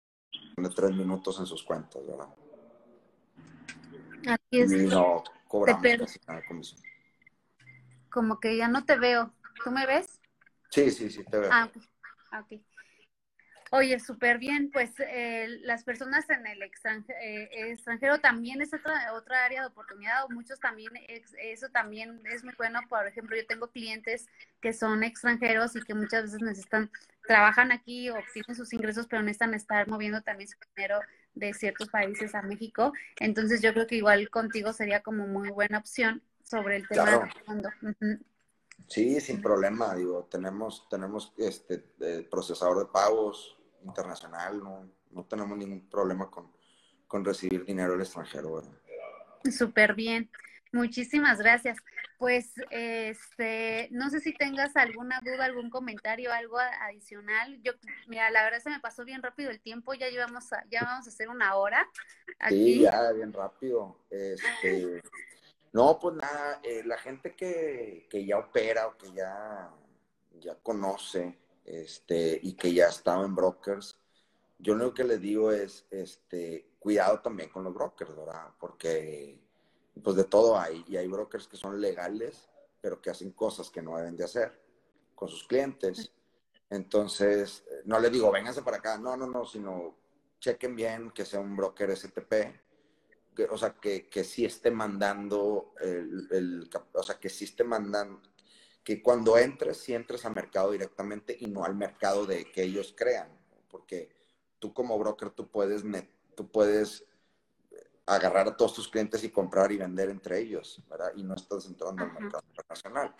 S1: de tres minutos en sus cuentas, ¿verdad?
S2: Así es.
S1: Y no cobramos casi nada de comisión.
S2: Como que ya no te veo. ¿Tú me ves?
S1: Sí, sí, sí, te veo. Ah, ok.
S2: Ah, Oye, súper bien, pues eh, las personas en el eh, extranjero, también es otra, otra área de oportunidad, muchos también, eso también es muy bueno, por ejemplo, yo tengo clientes que son extranjeros y que muchas veces necesitan, trabajan aquí, obtienen sus ingresos, pero necesitan estar moviendo también su dinero de ciertos países a México, entonces yo creo que igual contigo sería como muy buena opción sobre el tema del fondo.
S1: Sí, sin problema, digo, tenemos, tenemos este procesador de pagos, internacional, no, no tenemos ningún problema con, con recibir dinero del extranjero.
S2: Súper bien. Muchísimas gracias. Pues, este, no sé si tengas alguna duda, algún comentario, algo adicional. Yo, mira, la verdad se me pasó bien rápido el tiempo. Ya llevamos, a, ya vamos a hacer una hora.
S1: Sí, ya bien rápido. Este, no, pues nada, eh, la gente que, que, ya opera o que ya, ya conoce este, y que ya estaba en brokers, yo lo que les digo es, este, cuidado también con los brokers, ¿verdad? Porque, pues de todo hay, y hay brokers que son legales, pero que hacen cosas que no deben de hacer con sus clientes. Entonces, no les digo, vénganse para acá, no, no, no, sino chequen bien que sea un broker STP, que, o sea, que, que sí esté mandando, el, o sea, que sí esté mandando, que cuando entres, si entres al mercado directamente y no al mercado de que ellos crean, porque tú como broker, tú puedes, tú puedes agarrar a todos tus clientes y comprar y vender entre ellos, ¿verdad? Y no estás entrando al mercado internacional.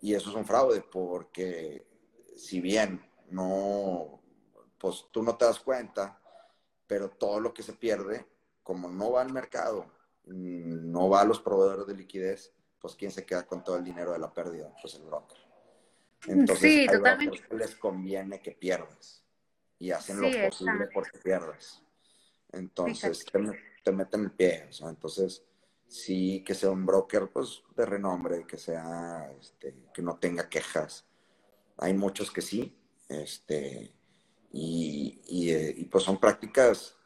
S1: Y eso es un fraude porque si bien no, pues tú no te das cuenta, pero todo lo que se pierde, como no va al mercado, no va a los proveedores de liquidez, pues ¿quién se queda con todo el dinero de la pérdida? Pues el broker. Entonces, sí, totalmente. les conviene que pierdas y hacen lo posible porque pierdas. Entonces, te, meten el pie. entonces, sí que sea un broker pues, de renombre, que sea, este, que no tenga quejas. Hay muchos que sí, este, y, y, eh, pues son prácticas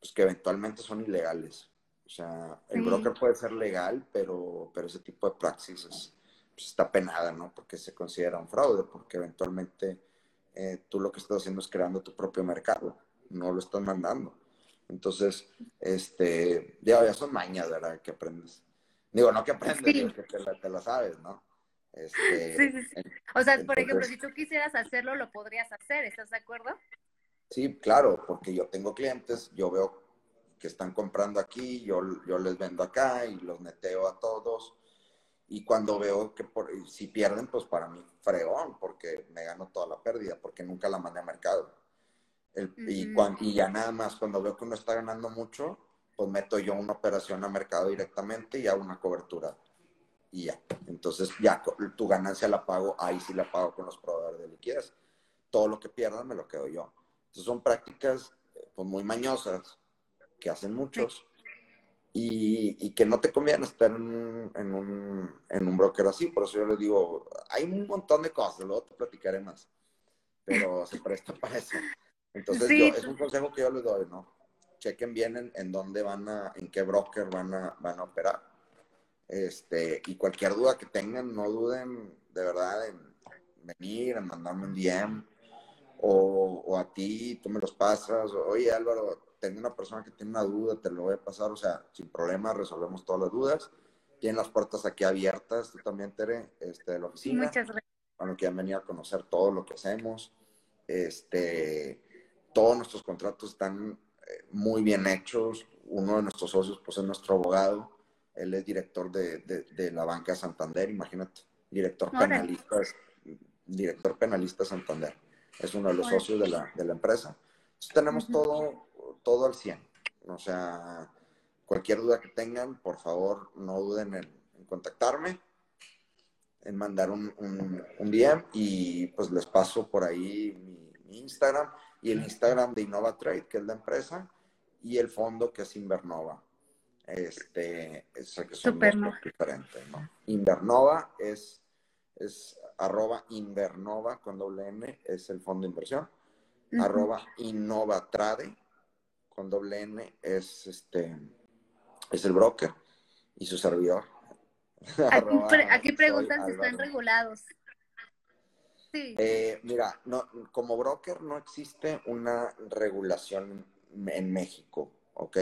S1: pues, que eventualmente son ilegales. O sea, el broker puede ser legal, pero, pero ese tipo de praxis pues, está penada, ¿no? Porque se considera un fraude, porque eventualmente eh, tú lo que estás haciendo es creando tu propio mercado, no lo estás mandando. Entonces, este, ya, ya son mañas, ¿verdad? Que aprendes. Digo, no que aprendes, que te la, sabes, ¿no?
S2: Este, sí, sí, sí. O sea, por ejemplo, si tú quisieras hacerlo, lo podrías hacer, ¿estás de acuerdo?
S1: Sí, claro, porque yo tengo clientes, yo veo que están comprando aquí, yo, yo les vendo acá y los neteo a todos. Y cuando veo que por, si pierden, pues para mí fregón, porque me gano toda la pérdida, porque nunca la mandé a mercado. y, y ya nada más, cuando veo que uno está ganando mucho, pues meto yo una operación a mercado directamente y hago una cobertura. Y ya. Entonces ya tu ganancia la pago, ahí sí la pago con los proveedores de liquidez. Todo lo que pierdan me lo quedo yo. Entonces son prácticas eh, pues muy mañosas que hacen muchos, y, que no te conviene estar en un, en, un, en un broker así. Por eso yo les digo, hay un montón de cosas, luego te platicaré más, pero se presta para eso. Entonces, es un consejo que yo les doy, ¿no? Chequen bien en, en, dónde van a, en qué broker van a, van a operar. Este, y cualquier duda que tengan, no duden de verdad en venir, en mandarme un DM o, o a ti, tú me los pasas. Oye, Álvaro, tengo una persona que tiene una duda, te lo voy a pasar, o sea, sin problema, resolvemos todas las dudas. Tienen las puertas aquí abiertas, tú también, Tere, este, de la oficina. Muchas gracias. Bueno, que han venido a conocer todo lo que hacemos. Este, todos nuestros contratos están eh, muy bien hechos. Uno de nuestros socios, pues, es nuestro abogado. Él es director de, de, la banca Santander, imagínate. Director penalista, director penalista Santander. Es uno de los socios de la, de la empresa. Tenemos todo todo al 100. O sea, cualquier duda que tengan, por favor, no duden en, contactarme, en mandar un, un, DM y pues les paso por ahí mi, Instagram y el Instagram de Innova Trade, que es la empresa, y el fondo que es Invernova. Este, es que son dos diferentes, ¿no? Invernova es, es arroba Invernova con doble N, es el fondo de inversión. Arroba Innova Trade con doble N es este es el broker y su servidor.
S2: Aquí, preguntan si están regulados.
S1: Sí. Eh, mira, no, como broker no existe una regulación en México, ¿ok?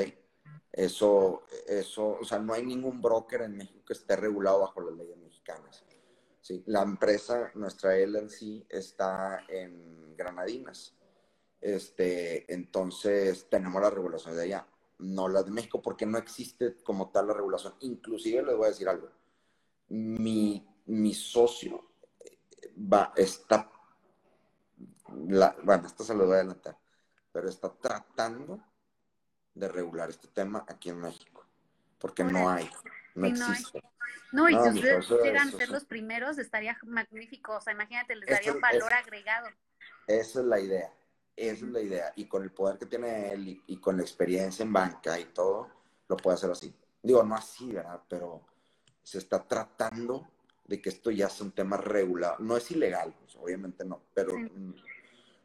S1: Eso, eso, o sea, no hay ningún broker en México que esté regulado bajo las leyes mexicanas. ¿sí? La empresa, nuestra LLC, está en Granadinas. Este, entonces tenemos la regulación de allá, no la de México, porque no existe como tal la regulación. Inclusive les voy a decir algo. Mi, mi socio eh, va, está, bueno, esto se lo voy a adelantar, pero está tratando de regular este tema aquí en México, porque no hay, no existe.
S2: No, y si ustedes llegan a ser los primeros, estaría magnífico. O sea, imagínate, les daría un valor agregado.
S1: Esa es la idea. Esa es la idea. Y con el poder que tiene él y, con la experiencia en banca y todo, lo puede hacer así. Digo, no así, ¿verdad? Pero se está tratando de que esto ya sea un tema regulado. No es ilegal, pues, obviamente no, pero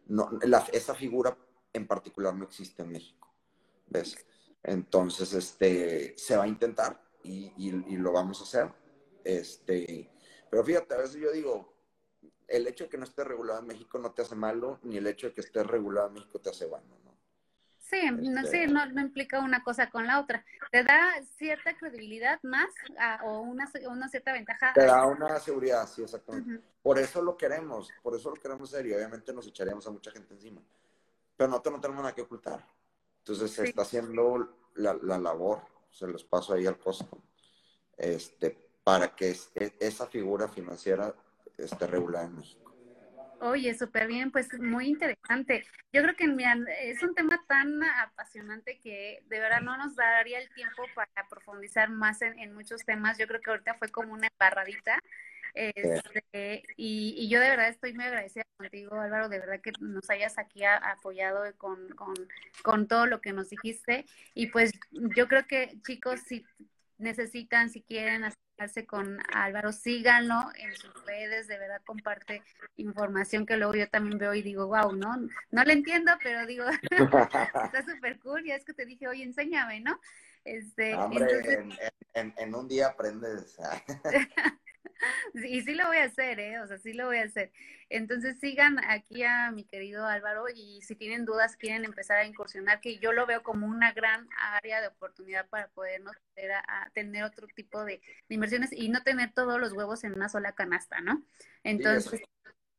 S1: no, esa figura en particular no existe en México. ¿Ves? Entonces, este, se va a intentar y, y, lo vamos a hacer. Este, pero fíjate, a veces yo digo, el hecho de que no esté regulado en México no te hace malo, ni el hecho de que esté regulado en México te hace bueno, ¿no?
S2: Sí, no, sí, no, no, implica una cosa con la otra. Te da cierta credibilidad más o una, una, cierta ventaja.
S1: Te da una seguridad, sí, exactamente. Por eso lo queremos, por eso lo queremos hacer y obviamente nos echaríamos a mucha gente encima. Pero nosotros no tenemos nada que ocultar. Entonces se está haciendo la, la, labor, se los paso ahí al costo, este, para que e, esa figura financiera esté regulada en México.
S2: Oye, súper bien, pues muy interesante. Yo creo que es un tema tan apasionante que de verdad no nos daría el tiempo para profundizar más en, muchos temas. Yo creo que ahorita fue como una embarradita. Este, y, yo de verdad estoy muy agradecida contigo, Álvaro, de verdad que nos hayas aquí apoyado con, con, con todo lo que nos dijiste. Y pues yo creo que chicos, si necesitan, si quieren con Álvaro, síganlo en sus redes, de verdad comparte información que luego yo también veo y digo, wow, ¿no? No le entiendo, pero digo, está súper cool, ya es que te dije, oye, enséñame, ¿no?
S1: Este, Hombre, en, en, un día aprendes.
S2: y sí lo voy a hacer, ¿eh? O sea, sí lo voy a hacer. Entonces sigan aquí a mi querido Álvaro y si tienen dudas, quieren empezar a incursionar, que yo lo veo como una gran área de oportunidad para podernos a, tener otro tipo de, inversiones y no tener todos los huevos en una sola canasta, ¿no? Entonces...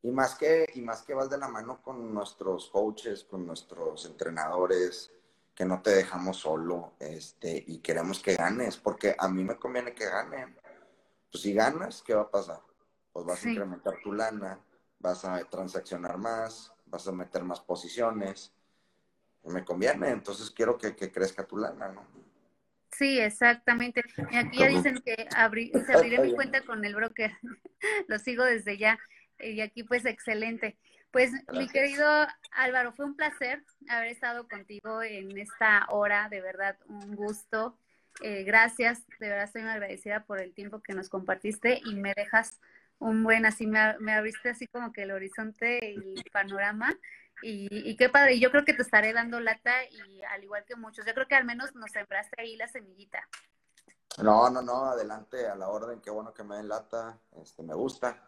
S1: y más que, y más que vas de la mano con nuestros coaches, con nuestros entrenadores, que no te dejamos solo, este, y queremos que ganes, porque a mí me conviene que ganen pues si ganas, ¿qué va a pasar? Pues vas a incrementar tu lana, vas a transaccionar más, vas a meter más posiciones. Me conviene, entonces quiero que, crezca tu lana, ¿no?
S2: Sí, exactamente. Y aquí ya dicen que abrí, se abriré mi cuenta con el broker. Lo sigo desde ya. Y aquí pues excelente. Pues mi querido Álvaro, fue un placer haber estado contigo en esta hora, de verdad, un gusto. Eh, gracias, de verdad estoy muy agradecida por el tiempo que nos compartiste y me dejas un buen, así me, abriste así como que el horizonte y el panorama. Y, qué padre, yo creo que te estaré dando lata y al igual que muchos, yo creo que al menos nos sembraste ahí la semillita.
S1: No, no, no, adelante a la orden, qué bueno que me den lata, este, me gusta,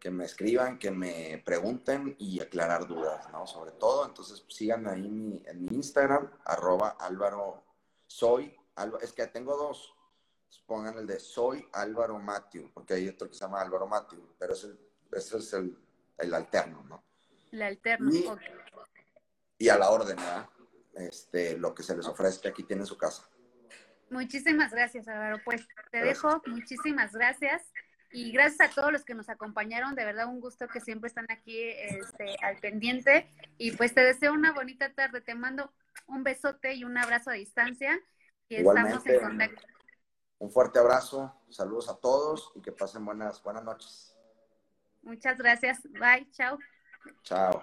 S1: que me escriban, que me pregunten y aclarar dudas, ¿no? Sobre todo, entonces síganme ahí en mi Instagram, arroba Álvaro Soy, es que tengo dos. Pongan el de Soy Álvaro Matthew, porque hay otro que se llama Álvaro Matthew, pero ese, es el, el, alterno, ¿no?
S2: El alterno,
S1: y, y a la orden, ¿verdad? Este, lo que se les ofrezca, aquí tienen su casa.
S2: Muchísimas gracias, Álvaro. Pues te dejo, muchísimas gracias. Y gracias a todos los que nos acompañaron, de verdad un gusto que siempre están aquí este, al pendiente. Y pues te deseo una bonita tarde, te mando un besote y un abrazo a distancia
S1: Igualmente, Un fuerte abrazo, saludos a todos y que pasen buenas, buenas noches.
S2: Muchas gracias. Bye, chao.
S1: Chao.